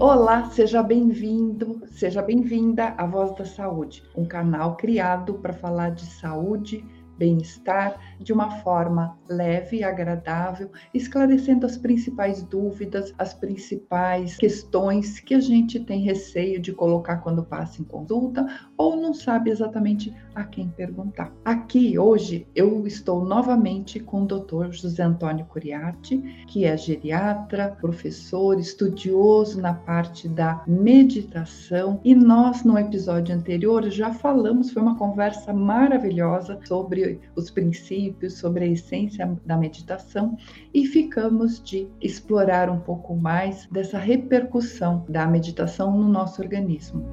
Olá, seja bem-vindo, seja bem-vinda à Voz da Saúde, um canal criado para falar de saúde, bem-estar de uma forma leve e agradável, esclarecendo as principais dúvidas, as principais questões que a gente tem receio de colocar quando passa em consulta ou não sabe exatamente a quem perguntar. Aqui hoje eu estou novamente com o Dr. José Antônio Curiati, que é geriatra, professor, estudioso na parte da meditação, e nós no episódio anterior já falamos, foi uma conversa maravilhosa sobre os princípios, sobre a essência da meditação e ficamos de explorar um pouco mais dessa repercussão da meditação no nosso organismo.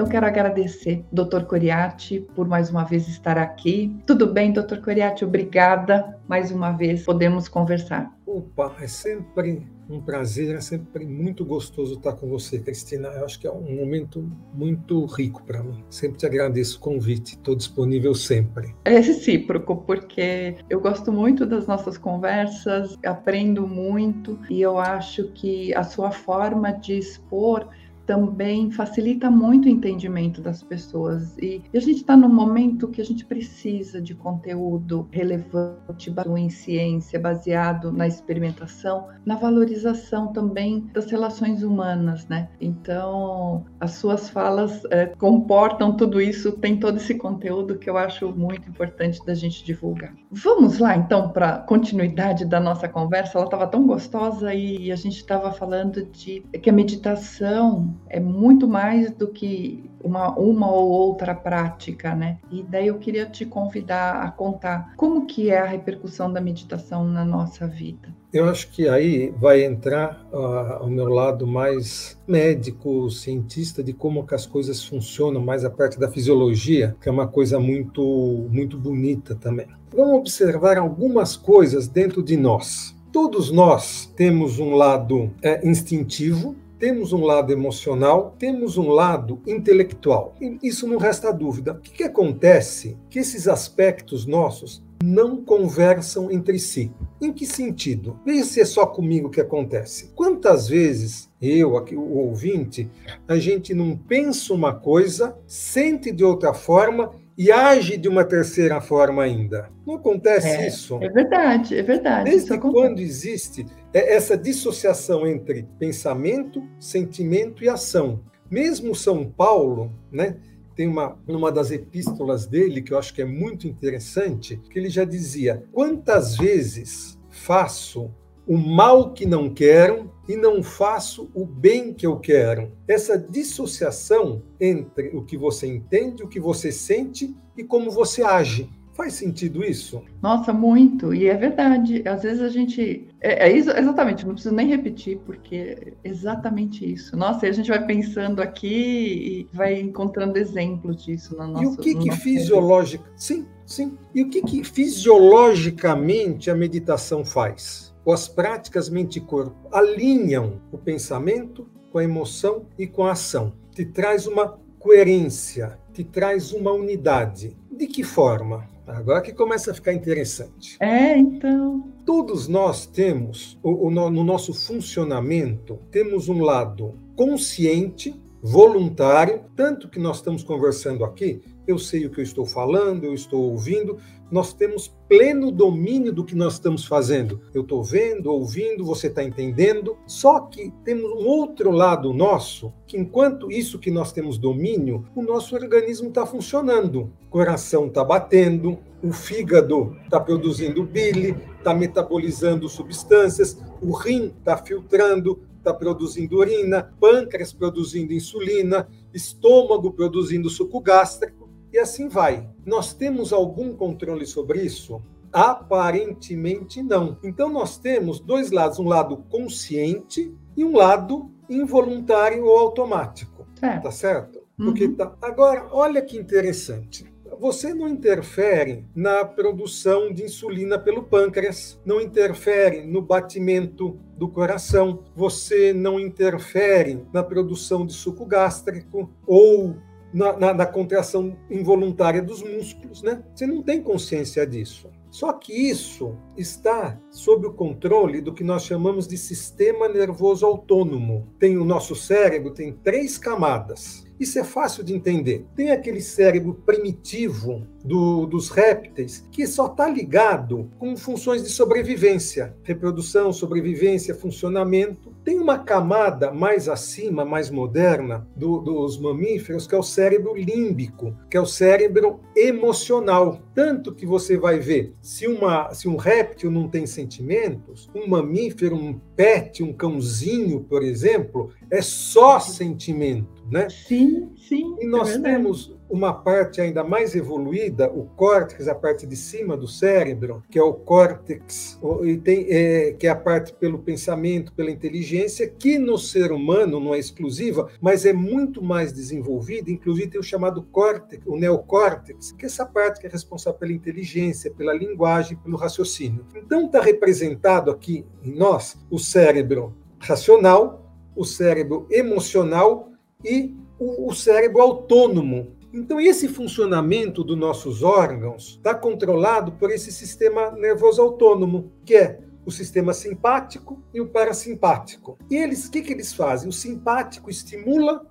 Então, quero agradecer, Dr. Coriati, por mais uma vez estar aqui. Tudo bem, Dr. Coriati? Obrigada. Mais uma vez podemos conversar. Opa, é sempre um prazer, é sempre muito gostoso estar com você, Cristina. Eu acho que é um momento muito rico para mim. Sempre te agradeço o convite, estou disponível sempre. É recíproco, porque eu gosto muito das nossas conversas, aprendo muito e eu acho que a sua forma de expor também facilita muito o entendimento das pessoas. E, a gente está num momento que a gente precisa de conteúdo relevante, baseado em ciência, baseado na experimentação, na valorização também das relações humanas, né? Então, as suas falas é, comportam tudo isso, tem todo esse conteúdo que eu acho muito importante da gente divulgar. Vamos lá, então, para continuidade da nossa conversa. Ela estava tão gostosa e a gente estava falando de que a meditação é muito mais do que uma, uma ou outra prática, né? E daí eu queria te convidar a contar como que é a repercussão da meditação na nossa vida. Eu acho que aí vai entrar uh, o meu lado mais médico, cientista de como que as coisas funcionam, mais a parte da fisiologia, que é uma coisa muito muito bonita também. Vamos observar algumas coisas dentro de nós. Todos nós temos um lado é, instintivo, temos um lado emocional, temos um lado intelectual. Isso não resta dúvida. O que, que acontece? Que esses aspectos nossos não conversam entre si. Em que sentido? Veja se é só comigo que acontece. Quantas vezes eu, aqui, o ouvinte, a gente não pensa uma coisa, sente de outra forma e age de uma terceira forma ainda. Não acontece é, isso? É verdade, é verdade. Desde quando existe essa dissociação entre pensamento, sentimento e ação. Mesmo São Paulo, né, tem uma, uma das epístolas dele que eu acho que é muito interessante, que ele já dizia: quantas vezes faço o mal que não quero e não faço o bem que eu quero. Essa dissociação entre o que você entende, o que você sente e como você age. Faz sentido isso? Nossa, muito. E é verdade. Às vezes a gente. É, é isso, exatamente, não preciso nem repetir, porque é exatamente isso. Nossa, e a gente vai pensando aqui e vai encontrando exemplos disso na nossa. E o que, que fisiológica. Sim, sim. E o que, que fisiologicamente a meditação faz? Ou as práticas mente-corpo alinham o pensamento com a emoção e com a ação. Te traz uma coerência, te traz uma unidade. De que forma? Agora que começa a ficar interessante. É, então. Todos nós temos, no nosso funcionamento, temos um lado consciente, voluntário, tanto que nós estamos conversando aqui, eu sei o que eu estou falando, eu estou ouvindo, nós temos pleno domínio do que nós estamos fazendo. Eu estou vendo, ouvindo, você está entendendo. Só que temos um outro lado nosso, que enquanto isso que nós temos domínio, o nosso organismo está funcionando. O coração está batendo, o fígado está produzindo bile, está metabolizando substâncias, o rim está filtrando, está produzindo urina, pâncreas produzindo insulina, estômago produzindo suco gástrico e assim vai. Nós temos algum controle sobre isso? Aparentemente não. Então nós temos dois lados, um lado consciente e um lado involuntário ou automático. Tá certo? Porque uhum. tá. Agora, olha que interessante. Você não interfere na produção de insulina pelo pâncreas, não interfere no batimento do coração, você não interfere na produção de suco gástrico ou na, na, na, contração involuntária dos músculos, né? Você não tem consciência disso. Só que isso está sob o controle do que nós chamamos de sistema nervoso autônomo. Tem o nosso cérebro tem três camadas. Isso é fácil de entender. Tem aquele cérebro primitivo do, dos répteis que só está ligado com funções de sobrevivência, reprodução, sobrevivência, funcionamento. Tem uma camada mais acima, mais moderna do, dos mamíferos, que é o cérebro límbico, que é o cérebro emocional. Tanto que você vai ver, se, uma, se um réptil não tem sentimentos, um mamífero, um pet, um cãozinho, por exemplo, é só sentimento né? Sim, sim. E nós é temos uma parte ainda mais evoluída, o córtex, a parte de cima do cérebro, que é o córtex, e tem, é, que é a parte pelo pensamento, pela inteligência, que no ser humano não é exclusiva, mas é muito mais desenvolvida, inclusive tem o chamado córtex, o neocórtex, que é essa parte que é responsável pela inteligência, pela linguagem, pelo raciocínio. Então está representado aqui em nós o cérebro racional, o cérebro emocional e o, cérebro autônomo. Então, esse funcionamento dos nossos órgãos está controlado por esse sistema nervoso autônomo, que é o sistema simpático e o parasimpático. E eles, o que, que eles fazem? O simpático estimula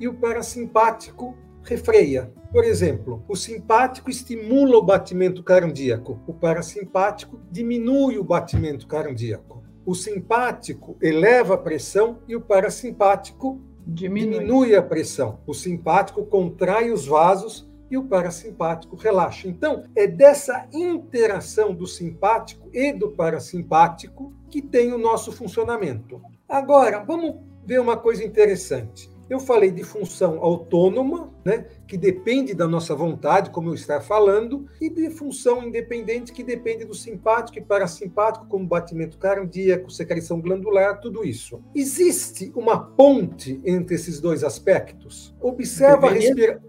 e o parasimpático refreia. Por exemplo, o simpático estimula o batimento cardíaco, o parasimpático diminui o batimento cardíaco. O simpático eleva a pressão e o parasimpático Diminui. diminui a pressão. O simpático contrai os vasos e o parasimpático relaxa. Então, é dessa interação do simpático e do parasimpático que tem o nosso funcionamento. Agora, vamos ver uma coisa interessante. Eu falei de função autônoma, né, que depende da nossa vontade, como eu estar falando, e de função independente, que depende do simpático e parasimpático, como batimento cardíaco, secreção glandular, tudo isso. Existe uma ponte entre esses dois aspectos? Observa a respiração.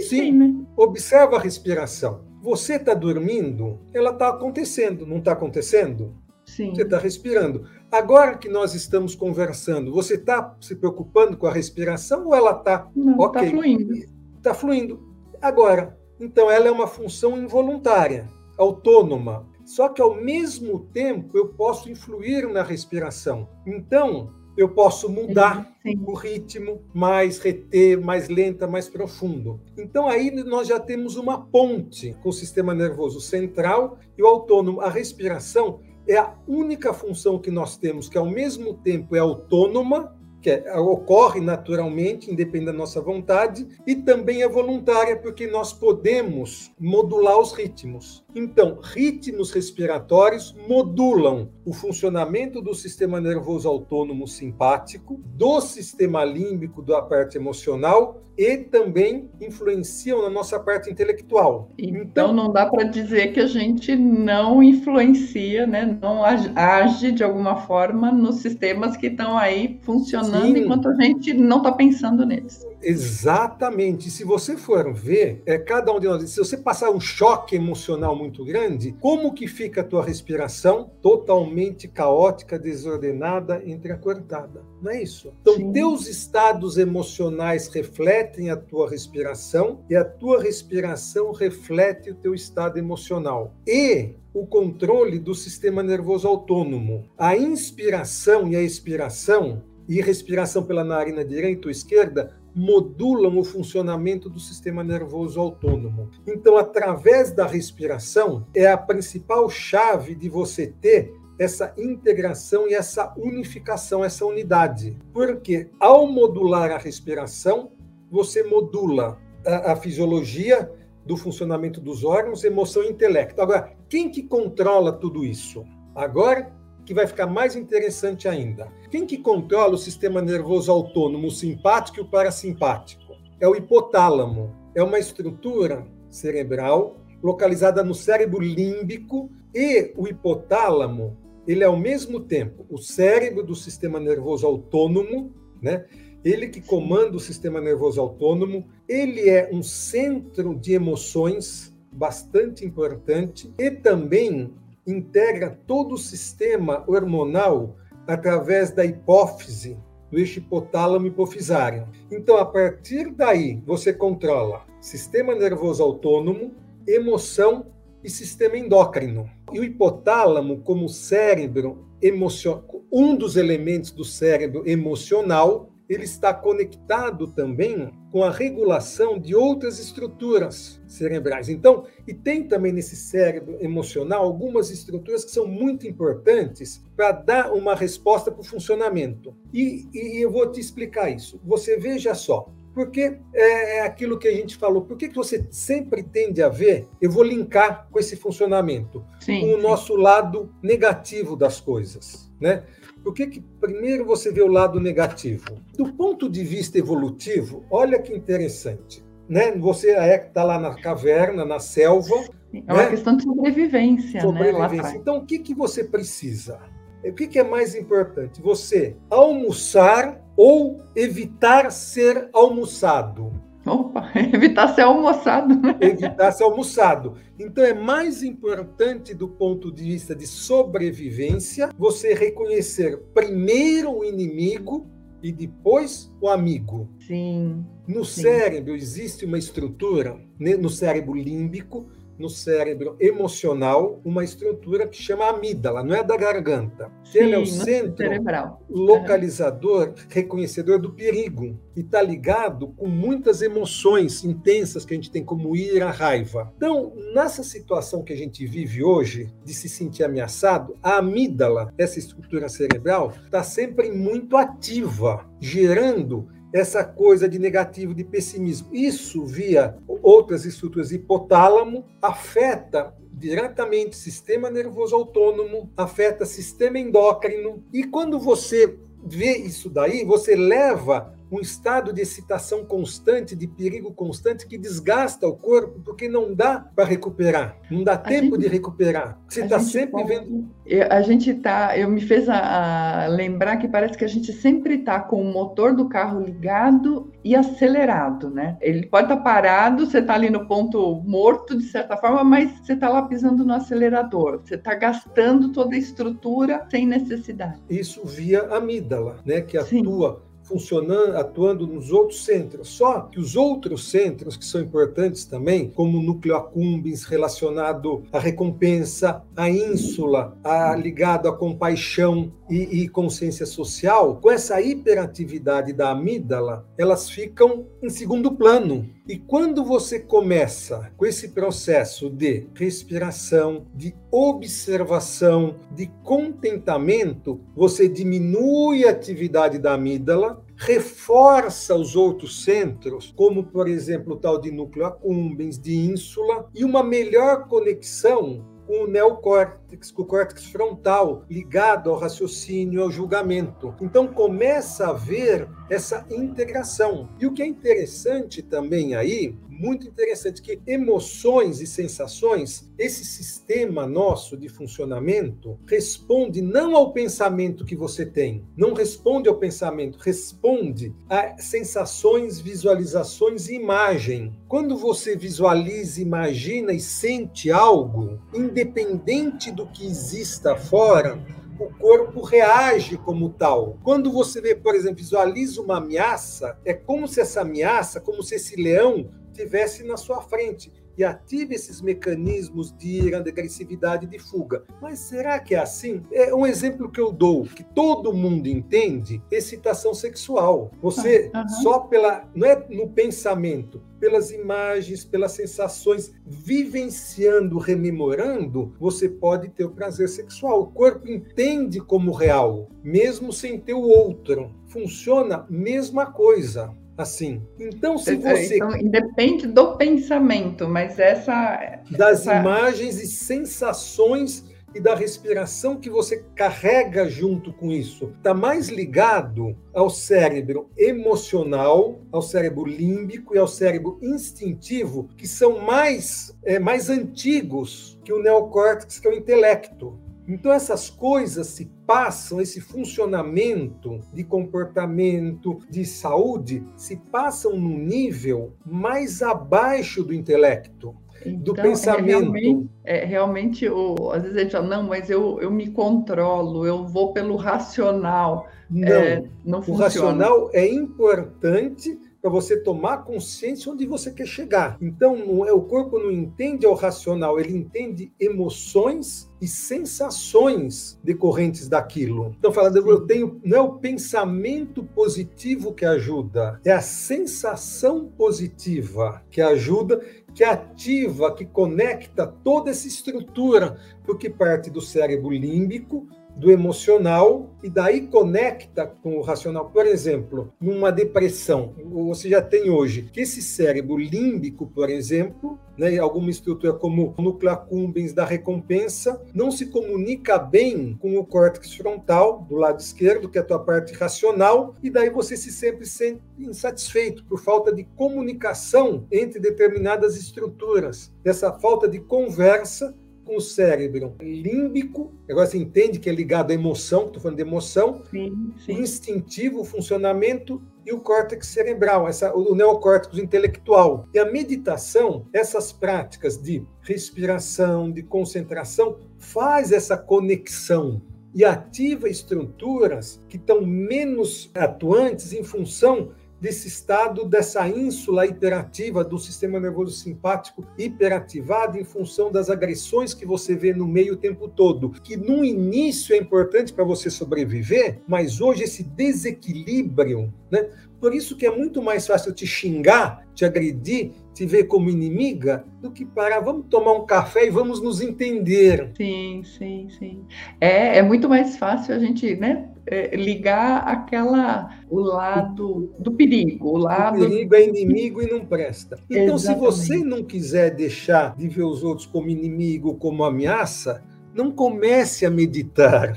Sim, né? observa a respiração. Você está dormindo, ela está acontecendo, não está acontecendo? Sim. Você está respirando. Agora que nós estamos conversando, você está se preocupando com a respiração ou ela está. Não, está okay, fluindo. Está fluindo. Agora, então ela é uma função involuntária, autônoma. Só que ao mesmo tempo eu posso influir na respiração. Então, eu posso mudar sim, sim. o ritmo, mais reter, mais lenta, mais profundo. Então aí nós já temos uma ponte com o sistema nervoso central e o autônomo. A respiração é a única função que nós temos que, ao mesmo tempo, é autônoma, que é, ocorre naturalmente, independente da nossa vontade, e também é voluntária, porque nós podemos modular os ritmos. Então, ritmos respiratórios modulam o funcionamento do sistema nervoso autônomo simpático, do sistema límbico da parte emocional e também influenciam na nossa parte intelectual. Então, então não dá para dizer que a gente não influencia, né, não age de alguma forma nos sistemas que estão aí funcionando sim. enquanto a gente não está pensando neles. Exatamente. Se você for ver, é cada um de nós, se você passar um choque emocional muito grande, como que fica a tua respiração? Totalmente caótica, desordenada, entrecortada. Não é isso? Então, Sim. teus estados emocionais refletem a tua respiração e a tua respiração reflete o teu estado emocional. E o controle do sistema nervoso autônomo. A inspiração e a expiração e respiração pela narina direita ou esquerda modulam o funcionamento do sistema nervoso autônomo. Então, através da respiração, é a principal chave de você ter essa integração e essa unificação, essa unidade. Porque ao modular a respiração, você modula a, a fisiologia do funcionamento dos órgãos, emoção e intelecto. Agora, quem que controla tudo isso? Agora que vai ficar mais interessante ainda. Quem que controla o sistema nervoso autônomo, simpático e o parasimpático? É o hipotálamo. É uma estrutura cerebral localizada no cérebro límbico e o hipotálamo, ele é ao mesmo tempo o cérebro do sistema nervoso autônomo, né? Ele que comanda o sistema nervoso autônomo, ele é um centro de emoções bastante importante e também integra todo o sistema hormonal através da hipófise, do eixo hipotálamo hipofisário. Então, a partir daí, você controla sistema nervoso autônomo, emoção e sistema endócrino. E o hipotálamo, como cérebro emocional, um dos elementos do cérebro emocional, ele está conectado também com a regulação de outras estruturas cerebrais. Então, e tem também nesse cérebro emocional algumas estruturas que são muito importantes para dar uma resposta para o funcionamento. E, e eu vou te explicar isso. Você veja só, porque é, é aquilo que a gente falou. Por que, que você sempre tende a ver? Eu vou linkar com esse funcionamento, sim, com o sim. nosso lado negativo das coisas, né? Por que, que primeiro você vê o lado negativo? Do ponto de vista evolutivo, olha que interessante. Né? Você é está lá na caverna, na selva. É uma né? questão de sobrevivência. Né, sobrevivência. Né? Então, o que, que você precisa? O que, que é mais importante? Você almoçar ou evitar ser almoçado? Opa, evitar ser almoçado. Né? Evitar ser almoçado. Então é mais importante do ponto de vista de sobrevivência você reconhecer primeiro o inimigo e depois o amigo. Sim. No sim. cérebro existe uma estrutura, né, no cérebro límbico, no cérebro emocional uma estrutura que chama amígdala, não é da garganta. Sim, Ele é o centro cerebral. localizador, uhum. reconhecedor do perigo e está ligado com muitas emoções intensas que a gente tem, como ira, raiva. Então, nessa situação que a gente vive hoje, de se sentir ameaçado, a amígdala, essa estrutura cerebral, está sempre muito ativa, gerando essa coisa de negativo, de pessimismo. Isso, via outras estruturas hipotálamo, afeta diretamente sistema nervoso autônomo, afeta sistema endócrino. E quando você vê isso daí, você leva um estado de excitação constante, de perigo constante, que desgasta o corpo, porque não dá para recuperar, não dá a tempo gente, de recuperar. Você está sempre pode, vendo. A gente está. Eu me fez a, a, lembrar que parece que a gente sempre está com o motor do carro ligado e acelerado, né? Ele pode estar tá parado, você está ali no ponto morto, de certa forma, mas você está lá pisando no acelerador. Você está gastando toda a estrutura sem necessidade. Isso via amígdala, né? Que atua. Funcionando, atuando nos outros centros. Só que os outros centros que são importantes também, como o núcleo accumbens relacionado à recompensa, à ínsula, a, ligado à compaixão e, e consciência social, com essa hiperatividade da amígdala, elas ficam em segundo plano. E quando você começa com esse processo de respiração, de observação, de contentamento, você diminui a atividade da amígdala, reforça os outros centros, como por exemplo o tal de núcleo accumbens, de ínsula, e uma melhor conexão com o neocórtex, com o córtex frontal, ligado ao raciocínio, ao julgamento. Então começa a haver essa integração. E o que é interessante também aí, muito interessante, que emoções e sensações, esse sistema nosso de funcionamento responde não ao pensamento que você tem, não responde ao pensamento, responde a sensações, visualizações e imagem. Quando você visualiza, imagina e sente algo, independente do que exista fora, o corpo reage como tal. Quando você vê, por exemplo, visualiza uma ameaça, é como se essa ameaça, como se esse leão tivesse na sua frente e ative esses mecanismos de ira, de agressividade, de fuga. Mas será que é assim? É um exemplo que eu dou, que todo mundo entende, excitação sexual. Você uhum. só pela, não é no pensamento, pelas imagens, pelas sensações, vivenciando, rememorando, você pode ter o prazer sexual. O corpo entende como real, mesmo sem ter o outro. Funciona mesma coisa assim. Então, se você. Então, independe do pensamento, mas essa. Das essa... imagens e sensações e da respiração que você carrega junto com isso. Está mais ligado ao cérebro emocional, ao cérebro límbico e ao cérebro instintivo, que são mais, é, mais antigos que o neocórtex, que é o intelecto. Então, essas coisas se passam, esse funcionamento de comportamento, de saúde, se passam num nível mais abaixo do intelecto. Então, do é pensamento. É realmente, é realmente o, às vezes a gente fala, não, mas eu, eu me controlo, eu vou pelo racional. Não, é, não o funciona. racional é importante para você tomar consciência onde você quer chegar. Então, não é, o corpo não entende o racional, ele entende emoções e sensações decorrentes daquilo. Então, falando, eu tenho, não é o pensamento positivo que ajuda, é a sensação positiva que ajuda, que ativa, que conecta toda essa estrutura, porque parte do cérebro límbico, do emocional e daí conecta com o racional. Por exemplo, numa depressão, você já tem hoje que esse cérebro límbico, por exemplo, né, alguma estrutura como o núcleo accumbens da recompensa, não se comunica bem com o córtex frontal do lado esquerdo, que é a tua parte racional, e daí você se sempre sente insatisfeito por falta de comunicação entre determinadas estruturas. Essa falta de conversa com o cérebro límbico, agora você entende que é ligado à emoção, estou falando de emoção, sim, sim. instintivo, funcionamento e o córtex cerebral, essa, o neocórtex intelectual. E a meditação, essas práticas de respiração, de concentração, faz essa conexão e ativa estruturas que estão menos atuantes em função desse estado, dessa ínsula hiperativa do sistema nervoso simpático hiperativado em função das agressões que você vê no meio o tempo todo, que no início é importante para você sobreviver, mas hoje esse desequilíbrio, né? Por isso que é muito mais fácil te xingar, te agredir, te ver como inimiga, do que parar, vamos tomar um café e vamos nos entender. Sim, sim, sim. É, é muito mais fácil a gente, né, é, ligar aquela o lado do perigo, o lado o perigo é inimigo e não presta. Então, Exatamente. se você não quiser deixar de ver os outros como inimigo, como ameaça, não comece a meditar.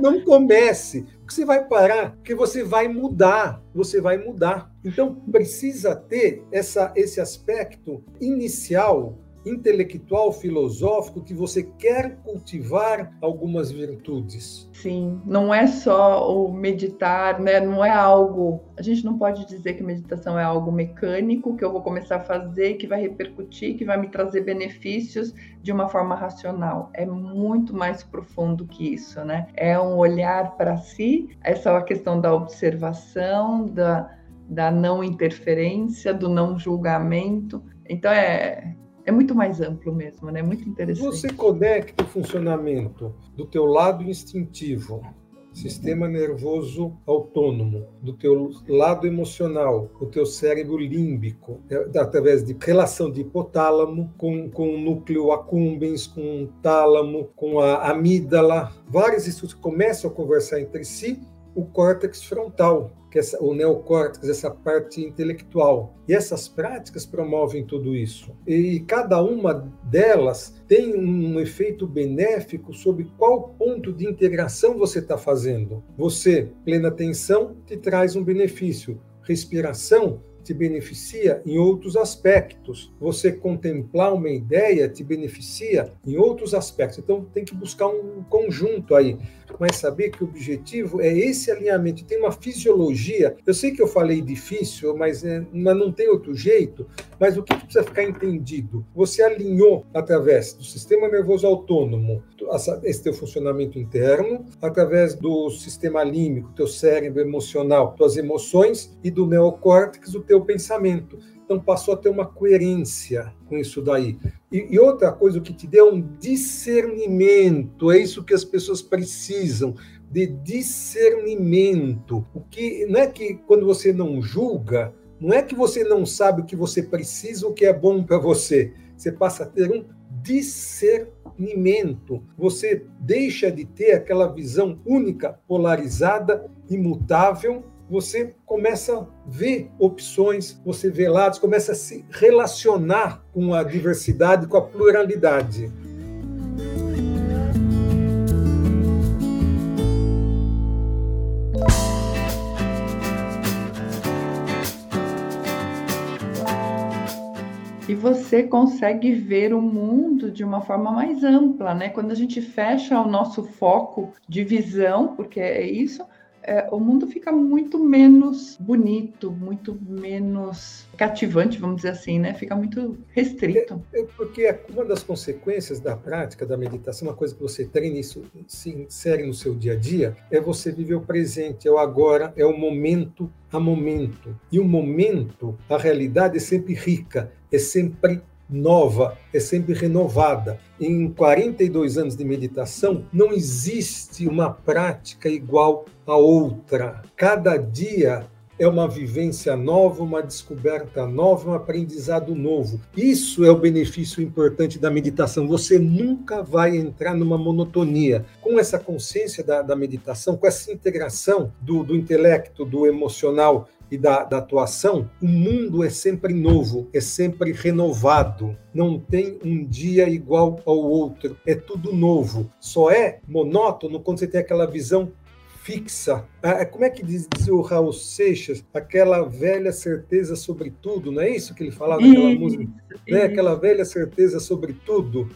não, não comece, porque você vai parar, porque você vai mudar, você vai mudar. Então precisa ter essa, esse aspecto inicial intelectual, filosófico, que você quer cultivar algumas virtudes. Sim, não é só o meditar, né? Não é algo. A gente não pode dizer que meditação é algo mecânico que eu vou começar a fazer, que vai repercutir, que vai me trazer benefícios de uma forma racional. É muito mais profundo que isso, né? É um olhar para si, essa é a questão da observação, da, da não interferência, do não julgamento. Então é, é muito mais amplo mesmo, né? Muito interessante. Você conecta o funcionamento do teu lado instintivo, sistema nervoso autônomo, do teu lado emocional, o teu cérebro límbico, é, através de relação de hipotálamo com, com o núcleo accumbens, com o tálamo, com a amígdala. Vários estudos começam a conversar entre si o córtex frontal, que o neocórtex, essa parte intelectual. E essas práticas promovem tudo isso. E cada uma delas tem um efeito benéfico sobre qual ponto de integração você está fazendo. Você, plena atenção, te traz um benefício. Respiração te beneficia em outros aspectos. Você contemplar uma ideia te beneficia em outros aspectos. Então tem que buscar um conjunto aí, mas saber que o objetivo é esse alinhamento. Tem uma fisiologia. Eu sei que eu falei difícil, mas, é, mas não tem outro jeito. Mas o que precisa ficar entendido? Você alinhou através do sistema nervoso autônomo, esse teu funcionamento interno, através do sistema límbico, teu cérebro emocional, tuas emoções e do neocórtex, o teu pensamento. Então passou a ter uma coerência com isso daí. E, e, outra coisa, o que te deu é um discernimento, é isso que as pessoas precisam, de discernimento. O que não é que quando você não julga, não é que você não sabe o que você precisa, o que é bom para você. Você passa a ter um discernimento. Você deixa de ter aquela visão única, polarizada, imutável. Você começa a ver opções, você vê lados, começa a se relacionar com a diversidade, com a pluralidade. e você consegue ver o mundo de uma forma mais ampla, né? Quando a gente fecha o nosso foco de visão, porque é isso, é, o mundo fica muito menos bonito, muito menos cativante, vamos dizer assim, né? Fica muito restrito. É, é porque uma das consequências da prática da meditação, uma coisa que você treina isso, se insere no seu dia a dia, é você viver o presente, é o agora, é o momento a momento. E o momento, a realidade é sempre rica, é sempre nova, é sempre renovada. Em 42 anos de meditação, não existe uma prática igual a outra. Cada dia é uma vivência nova, uma descoberta nova, um aprendizado novo. Isso é o benefício importante da meditação. Você nunca vai entrar numa monotonia. Com essa consciência da, da meditação, com essa integração do, do intelecto, do emocional e da, da, atuação, o mundo é sempre novo, é sempre renovado. Não tem um dia igual ao outro, é tudo novo. Só é monótono quando você tem aquela visão fixa. Ah, é, como é que diz, diz, o Raul Seixas? Aquela velha certeza sobre tudo, não é isso que ele falava naquela música? Né? Aquela velha certeza sobre tudo.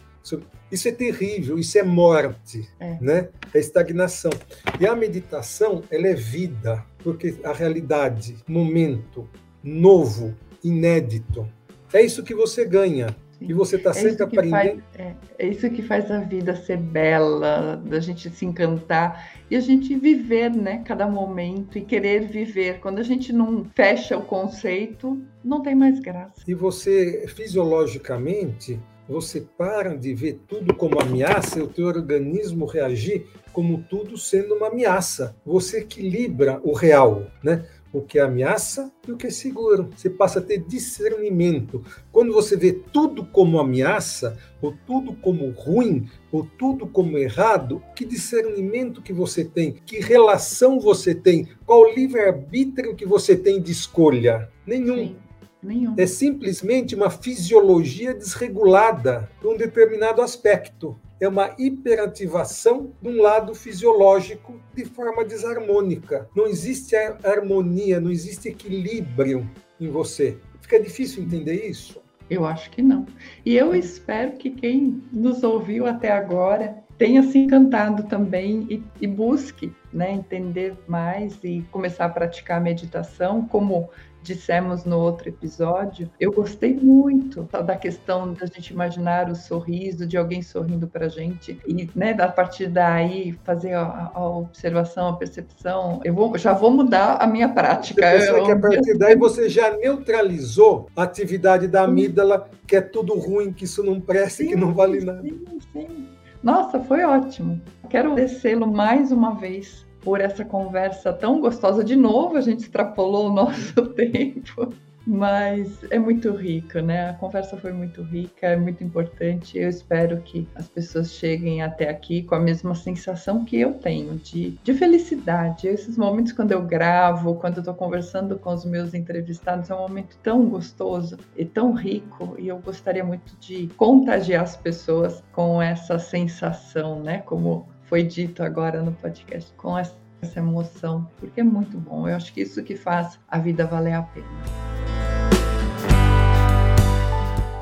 Isso é terrível, isso é morte, é. né? É estagnação. E a meditação, ela é vida, porque a realidade, momento novo, inédito, é isso que você ganha. E você está é sempre aprendendo. Faz, é, é, isso que faz a vida ser bela, da gente se encantar e a gente viver, né, cada momento e querer viver. Quando a gente não fecha o conceito, não tem mais graça. E você, fisiologicamente, você para de ver tudo como ameaça e o teu organismo reagir como tudo sendo uma ameaça. Você equilibra o real, né? o que é ameaça e o que é seguro. Você passa a ter discernimento. Quando você vê tudo como ameaça, ou tudo como ruim, ou tudo como errado, que discernimento que você tem? Que relação você tem? Qual livre-arbítrio que você tem de escolha? Nenhum. Sim. Nenhum. É simplesmente uma fisiologia desregulada para um determinado aspecto é uma hiperativação de um lado fisiológico de forma desarmônica. Não existe harmonia, não existe equilíbrio em você. Fica difícil entender isso? Eu acho que não. E eu espero que quem nos ouviu até agora tenha se encantado também e, e busque né, entender mais e começar a praticar a meditação como dissemos no outro episódio, eu gostei muito da questão da gente imaginar o sorriso de alguém sorrindo para a gente e, né, a partir daí fazer a, a, observação, a percepção. Eu vou, já vou mudar a minha prática. Eu, que a partir daí você já neutralizou a atividade da amígdala, que é tudo ruim, que isso não presta, sim, que não vale nada. Sim, sim. Nossa, foi ótimo. Quero descê-lo mais uma vez por essa conversa tão gostosa. De novo, a gente extrapolou o nosso tempo, mas é muito rico, né? A conversa foi muito rica, é muito importante. Eu espero que as pessoas cheguem até aqui com a mesma sensação que eu tenho de, de felicidade. Esses momentos quando eu gravo, quando eu estou conversando com os meus entrevistados, é um momento tão gostoso e tão rico. E eu gostaria muito de contagiar as pessoas com essa sensação, né? Como foi dito agora no podcast, com essa emoção, porque é muito bom. Eu acho que isso que faz a vida valer a pena.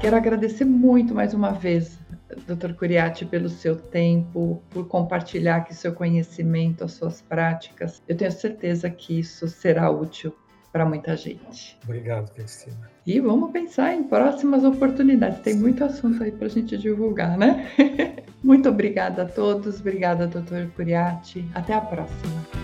Quero agradecer muito mais uma vez, Dr. Curiati, pelo seu tempo, por compartilhar aqui seu conhecimento, as suas práticas. Eu tenho certeza que isso será útil para muita gente. Obrigado, Cristina. E vamos pensar em próximas oportunidades. Tem muito assunto aí para a gente divulgar, né? Muito obrigada a todos. Obrigada, doutor Curiati. Até a próxima.